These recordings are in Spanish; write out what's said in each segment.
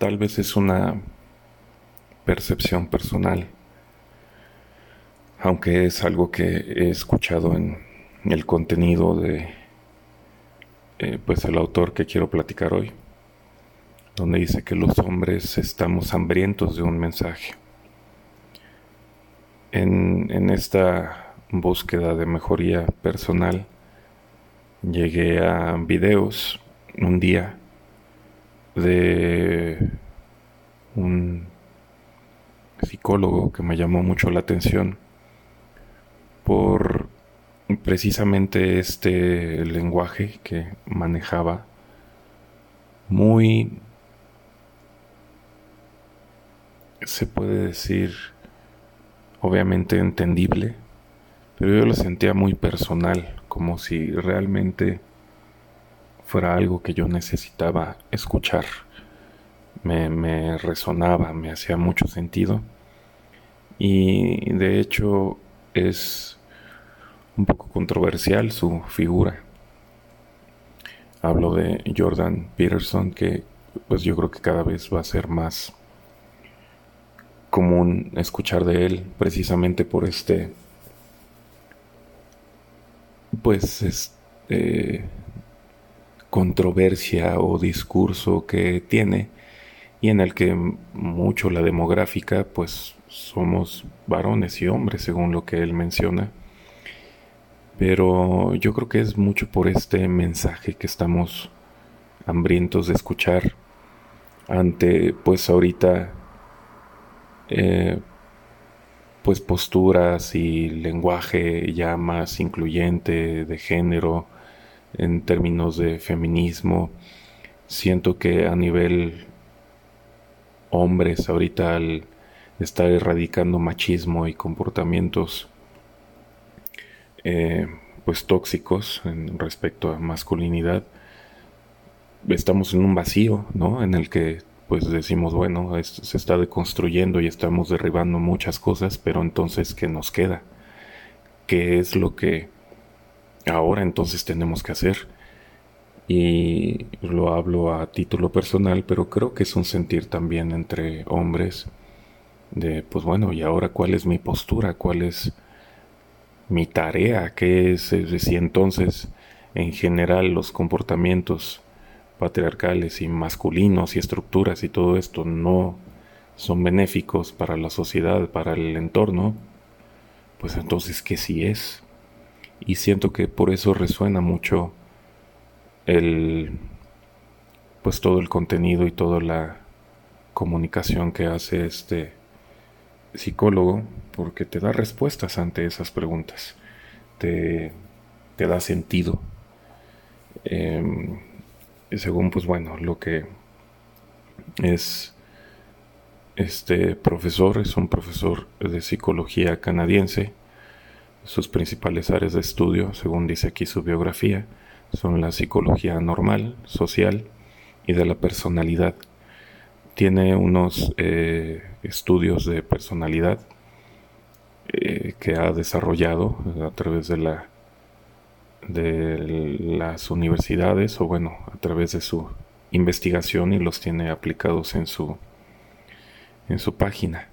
tal vez es una percepción personal, aunque es algo que he escuchado en el contenido de eh, pues el autor que quiero platicar hoy, donde dice que los hombres estamos hambrientos de un mensaje. En, en esta búsqueda de mejoría personal, llegué a videos un día de un psicólogo que me llamó mucho la atención por precisamente este lenguaje que manejaba muy se puede decir obviamente entendible pero yo lo sentía muy personal como si realmente fuera algo que yo necesitaba escuchar. Me, resonaba, me hacía mucho sentido. Y de hecho es un poco controversial su figura. Hablo de Jordan Peterson, que pues yo creo que cada vez va a ser más común escuchar de él, precisamente por este, pues, este, controversia o discurso que tiene y en el que mucho la demográfica pues somos varones y hombres según lo que él menciona. Pero yo creo que es mucho por este mensaje que estamos hambrientos de escuchar ante pues ahorita eh, pues posturas y lenguaje ya más incluyente de género en términos de feminismo. Siento que a nivel hombres ahorita al estar erradicando machismo y comportamientos eh, pues tóxicos en respecto a masculinidad estamos en un vacío no en el que pues decimos bueno se está deconstruyendo y estamos derribando muchas cosas pero entonces qué nos queda qué es lo que ahora entonces tenemos que hacer. Y lo hablo a título personal, pero creo que es un sentir también entre hombres de, pues bueno, ¿y ahora cuál es mi postura? ¿Cuál es mi tarea? ¿Qué es? si entonces en general los comportamientos patriarcales y masculinos y estructuras y todo esto no son benéficos para la sociedad, para el entorno, pues entonces, ¿qué sí es? Y siento que por eso resuena mucho el pues todo el contenido y toda la comunicación que hace este psicólogo porque te da respuestas ante esas preguntas. Te, te da sentido. Em, según pues bueno lo que es este profesor es un profesor de psicología canadiense sus principales áreas de estudio, según dice aquí su biografía, son la psicología normal, social y de la personalidad. Tiene unos eh, estudios de personalidad eh, que ha desarrollado a través de la de las universidades o bueno a través de su investigación y los tiene aplicados en su en su página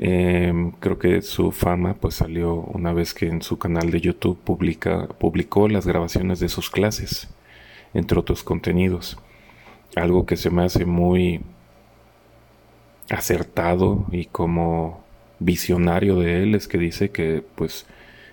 Em, creo que su fama pues salió una vez que en su canal de YouTube publica, publicó las grabaciones de sus clases, entre otros contenidos. Algo que se me hace muy acertado y como visionario de él es que dice que pues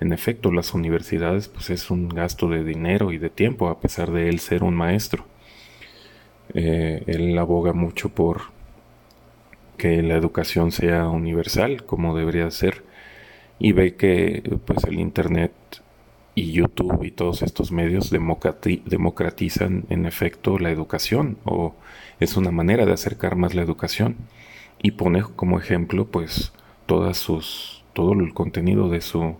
en efecto las universidades pues es un gasto de dinero y de tiempo a pesar de él ser un maestro. Eh, él aboga mucho por que la educación sea universal como debería ser y ve que pues el internet y YouTube y todos estos medios democratizan en efecto la educación o es una manera de acercar más la educación y pone como ejemplo pues todas sus todo el contenido de su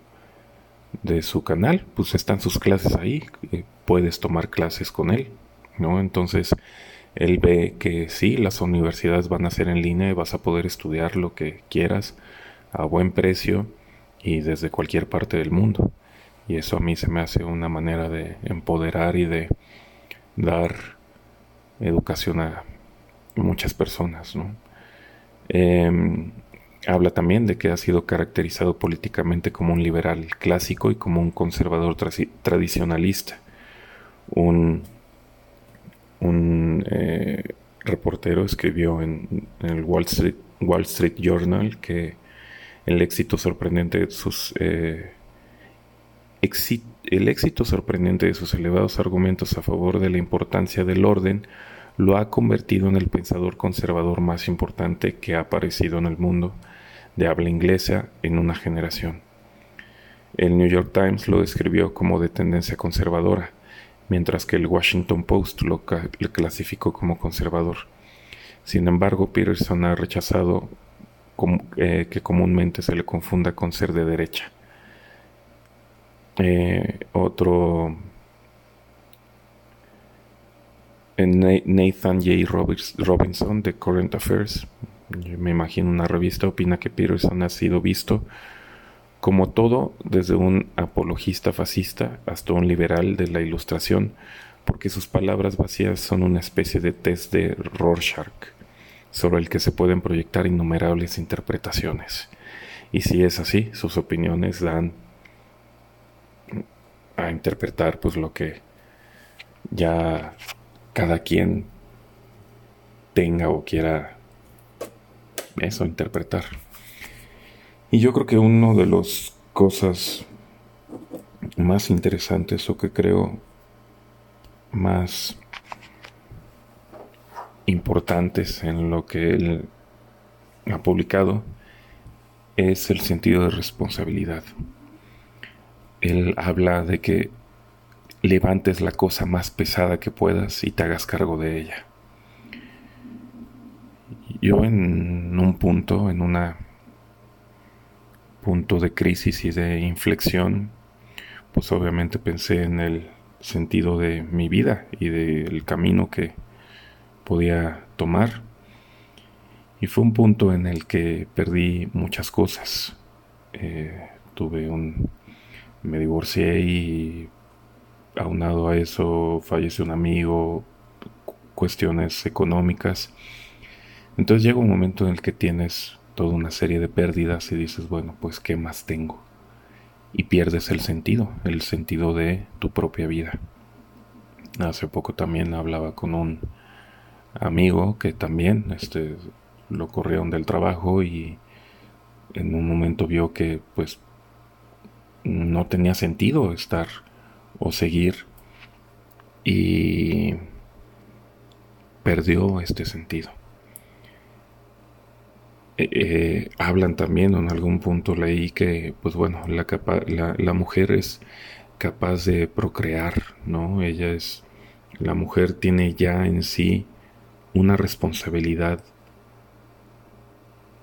de su canal. Pues están sus clases ahí eh, puedes tomar clases con él no entonces él ve que sí, las universidades van a ser en línea y vas a poder estudiar lo que quieras a buen precio y desde cualquier parte del mundo. Y eso a mí se me hace una manera de empoderar y de dar educación a, muchas personas. ¿no? Em, habla también de que ha sido caracterizado políticamente como un liberal clásico y como un conservador tradicionalista. Un, un eh, reportero escribió en, el Wall Street, Journal que el éxito sorprendente de sus eh, el éxito sorprendente de sus elevados argumentos a favor de la importancia del orden lo ha convertido en el pensador conservador más importante que ha aparecido en el mundo de habla inglesa en una generación. El New York Times lo describió como de tendencia conservadora, mientras que el Washington Post lo, clasificó como conservador. Sin embargo, Peterson ha rechazado eh, que comúnmente se le confunda con ser de derecha. Eh, otro Nathan J. Robinson de Current Affairs, me imagino una revista, opina que Peterson ha sido visto como todo, desde un apologista fascista hasta un liberal de la ilustración, porque sus palabras vacías son una especie de test de Rorschach, sobre el que se pueden proyectar innumerables interpretaciones. Y si es así, sus opiniones dan a interpretar pues lo que ya cada quien tenga o quiera eso interpretar. Y yo creo que una de las cosas más interesantes o que creo más importantes en lo que él ha publicado es el sentido de responsabilidad él habla de que levantes la cosa más pesada que puedas y te hagas cargo de ella. Yo en un punto, en un punto de crisis y de inflexión, pues obviamente pensé en el sentido de mi vida y del camino que podía tomar. Y fue un punto en el que perdí muchas cosas. Eh, tuve un me divorcié y aunado a eso falleció un amigo, cuestiones económicas. Entonces llega un momento en el que tienes toda una serie de pérdidas y dices, bueno, pues ¿qué más tengo? Y pierdes el sentido, el sentido de tu propia vida. Hace poco también hablaba con un amigo que también este, lo corrieron del trabajo y en un momento vio que pues no tenía sentido estar o seguir y perdió este sentido. Eh, hablan también, en algún punto leí que, pues bueno, la, la, la, mujer es capaz de procrear, ¿no? Ella es, la mujer tiene ya en sí una responsabilidad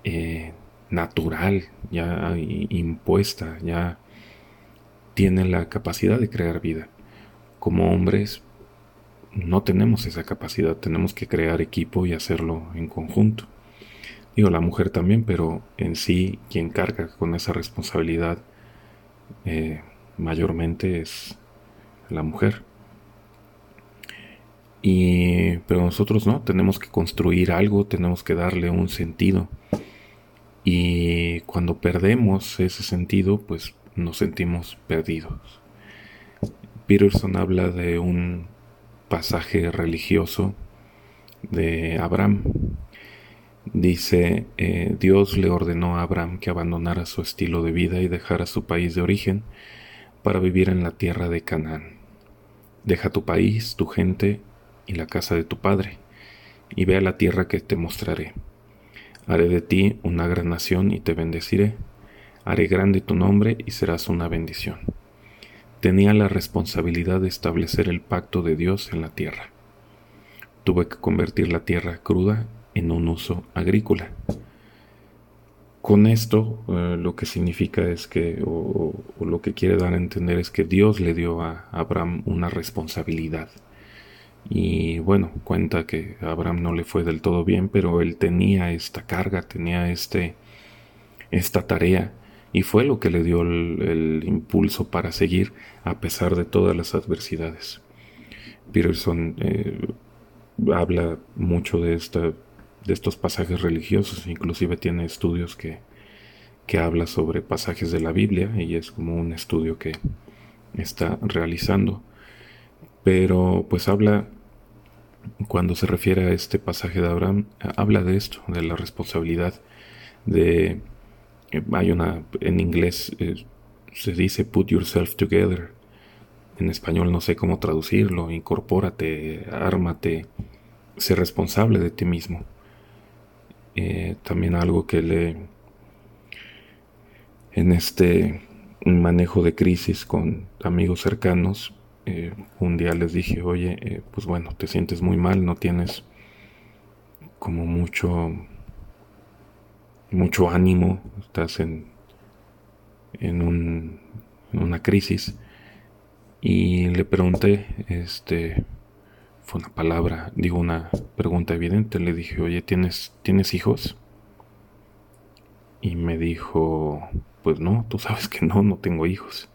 eh, natural, ya impuesta, ya tiene la capacidad de crear vida. Como hombres no tenemos esa capacidad, tenemos que crear equipo y hacerlo en conjunto. Digo, la mujer también, pero en sí quien carga con esa responsabilidad eh, mayormente es la mujer. Y, pero nosotros no, tenemos que construir algo, tenemos que darle un sentido. Y cuando perdemos ese sentido, pues nos sentimos perdidos. Peterson habla de un pasaje religioso de Abraham. Dice, eh, Dios le ordenó a Abraham que abandonara su estilo de vida y dejara su país de origen para vivir en la tierra de Canaán. Deja tu país, tu gente y la casa de tu padre, y ve a la tierra que te mostraré. Haré de ti una gran nación y te bendeciré haré grande tu nombre y serás una bendición. Tenía la responsabilidad de establecer el pacto de Dios en la tierra. Tuve que convertir la tierra cruda en un uso agrícola. Con esto eh, lo que significa es que, o, lo que quiere dar a entender es que Dios le dio a Abraham una responsabilidad. Y bueno, cuenta que a Abraham no le fue del todo bien, pero él tenía esta carga, tenía este, esta tarea y fue lo que le dio el, impulso para seguir a pesar de todas las adversidades. Peterson eh, habla mucho de, esta, de estos pasajes religiosos, inclusive tiene estudios que, que habla sobre pasajes de la Biblia y es como un estudio que está realizando. Pero pues habla, cuando se refiere a este pasaje de Abraham, habla de esto, de la responsabilidad de... Hay una, en inglés eh, se dice put yourself together, en español no sé cómo traducirlo, incorpórate, ármate, sé responsable de ti mismo. Eh, también algo que le en este manejo de crisis con amigos cercanos, eh, un día les dije, oye, eh, pues bueno, te sientes muy mal, no tienes como mucho, mucho ánimo, estás en, en, un, en una crisis. Y le pregunté, este, fue una palabra, digo una pregunta evidente, le dije, oye, ¿tienes, ¿tienes hijos? Y me dijo, pues no, tú sabes que no, no tengo hijos.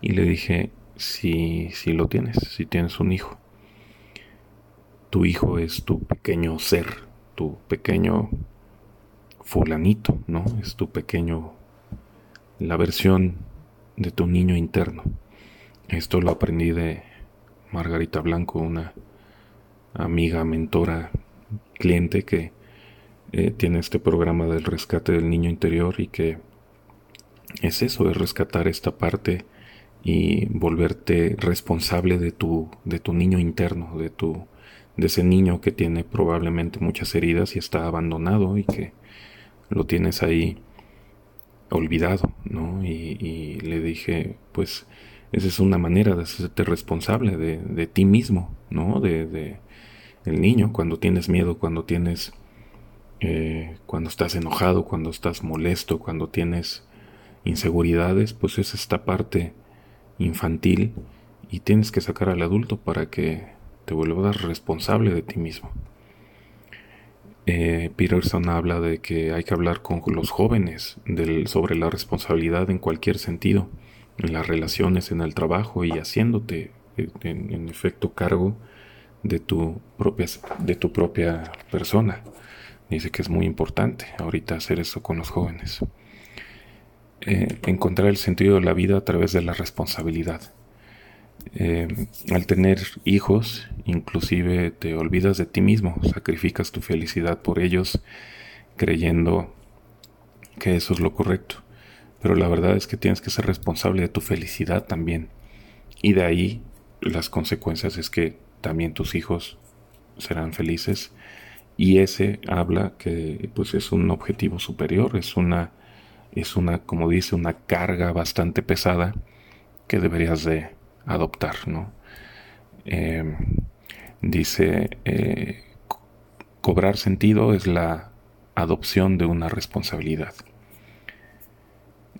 Y le dije, si, si lo tienes, si tienes un hijo. Tu hijo es tu pequeño ser, tu pequeño fulanito, ¿no? Es tu pequeño, la versión de tu niño interno. Esto lo aprendí de Margarita Blanco, una amiga, mentora, cliente que eh, tiene este programa del rescate del niño interior y que es eso, es rescatar esta parte y volverte responsable de tu, de tu niño interno, de tu, de ese niño que tiene probablemente muchas heridas y está abandonado y que lo tienes ahí olvidado, ¿no? Y, le dije, pues, esa es una manera de hacerte responsable de, ti mismo, ¿no? De, el niño, cuando tienes miedo, cuando tienes, eh, cuando estás enojado, cuando estás molesto, cuando tienes inseguridades, pues es esta parte infantil y tienes que sacar al adulto para que te vuelvas responsable de ti mismo. Eh, Peterson habla de que hay que hablar con los jóvenes sobre la responsabilidad en cualquier sentido, en las relaciones, en el trabajo y haciéndote eh, en, efecto cargo de tu, propia, de tu propia persona. Dice que es muy importante ahorita hacer eso con los jóvenes. Eh, encontrar el sentido de la vida a través de la responsabilidad. Eh, al tener hijos, inclusive te olvidas de ti mismo, sacrificas tu felicidad por ellos, creyendo que eso es lo correcto. Pero la verdad es que tienes que ser responsable de tu felicidad también. Y de ahí las consecuencias es que también tus hijos serán felices. Y ese habla que pues es un objetivo superior, es una es una, como dice, una carga bastante pesada que deberías de adoptar, ¿no? Em, dice, eh, cobrar sentido es la adopción de una responsabilidad.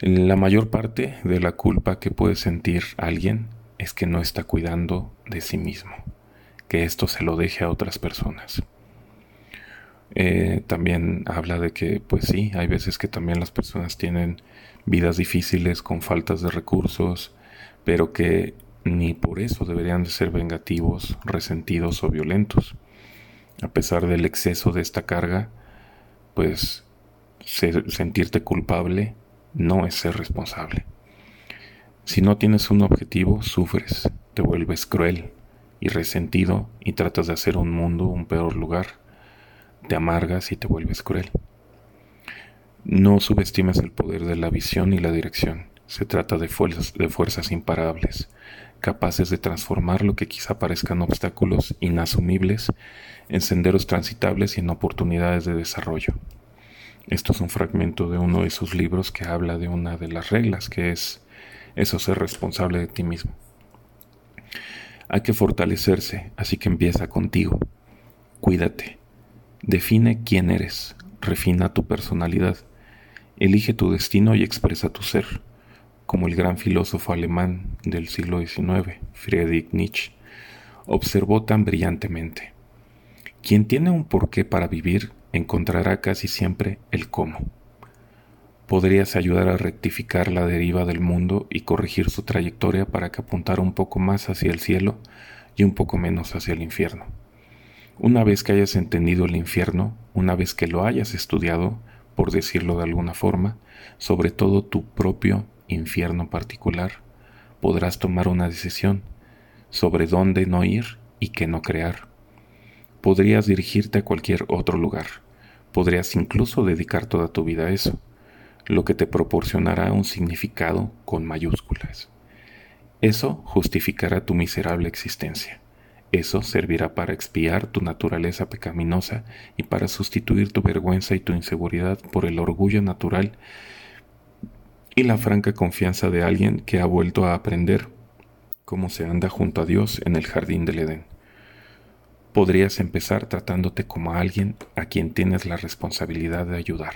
La mayor parte de la culpa que puede sentir alguien es que no está cuidando de sí mismo, que esto se lo deje a otras personas. Eh, también habla de que, pues sí, hay veces que también las personas tienen vidas difíciles con faltas de recursos, pero que ni por eso deberían de ser vengativos, resentidos o violentos. A pesar del exceso de esta carga, pues sentirte culpable no es ser responsable. Si no tienes un objetivo, sufres, te vuelves cruel y resentido y tratas de hacer un mundo un peor lugar te amargas y te vuelves cruel. No subestimes el poder de la visión y la dirección. Se trata de fuerzas, de fuerzas imparables, capaces de transformar lo que quizá parezcan obstáculos inasumibles en senderos transitables y en oportunidades de desarrollo. Esto es un fragmento de uno de sus libros que habla de una de las reglas, que es eso ser responsable de ti mismo. Hay que fortalecerse, así que empieza contigo. Cuídate, Define quién eres, refina tu personalidad, elige tu destino y expresa tu ser, como el gran filósofo alemán del siglo XIX, Friedrich Nietzsche, observó tan brillantemente. Quien tiene un porqué para vivir encontrará casi siempre el cómo. Podrías ayudar a rectificar la deriva del mundo y corregir su trayectoria para que apuntara un poco más hacia el cielo y un poco menos hacia el infierno. Una vez que hayas entendido el infierno, una vez que lo hayas estudiado, por decirlo de alguna forma, sobre todo tu propio infierno particular, podrás tomar una decisión sobre dónde no ir y qué no crear. Podrías dirigirte a cualquier otro lugar, podrías incluso dedicar toda tu vida a eso, lo que te proporcionará un significado con mayúsculas. Eso justificará tu miserable existencia. Eso servirá para expiar tu naturaleza pecaminosa y para sustituir tu vergüenza y tu inseguridad por el orgullo natural y la franca confianza de alguien que ha vuelto a aprender cómo se anda junto a Dios en el jardín del Edén. Podrías empezar tratándote como alguien a quien tienes la responsabilidad de ayudar.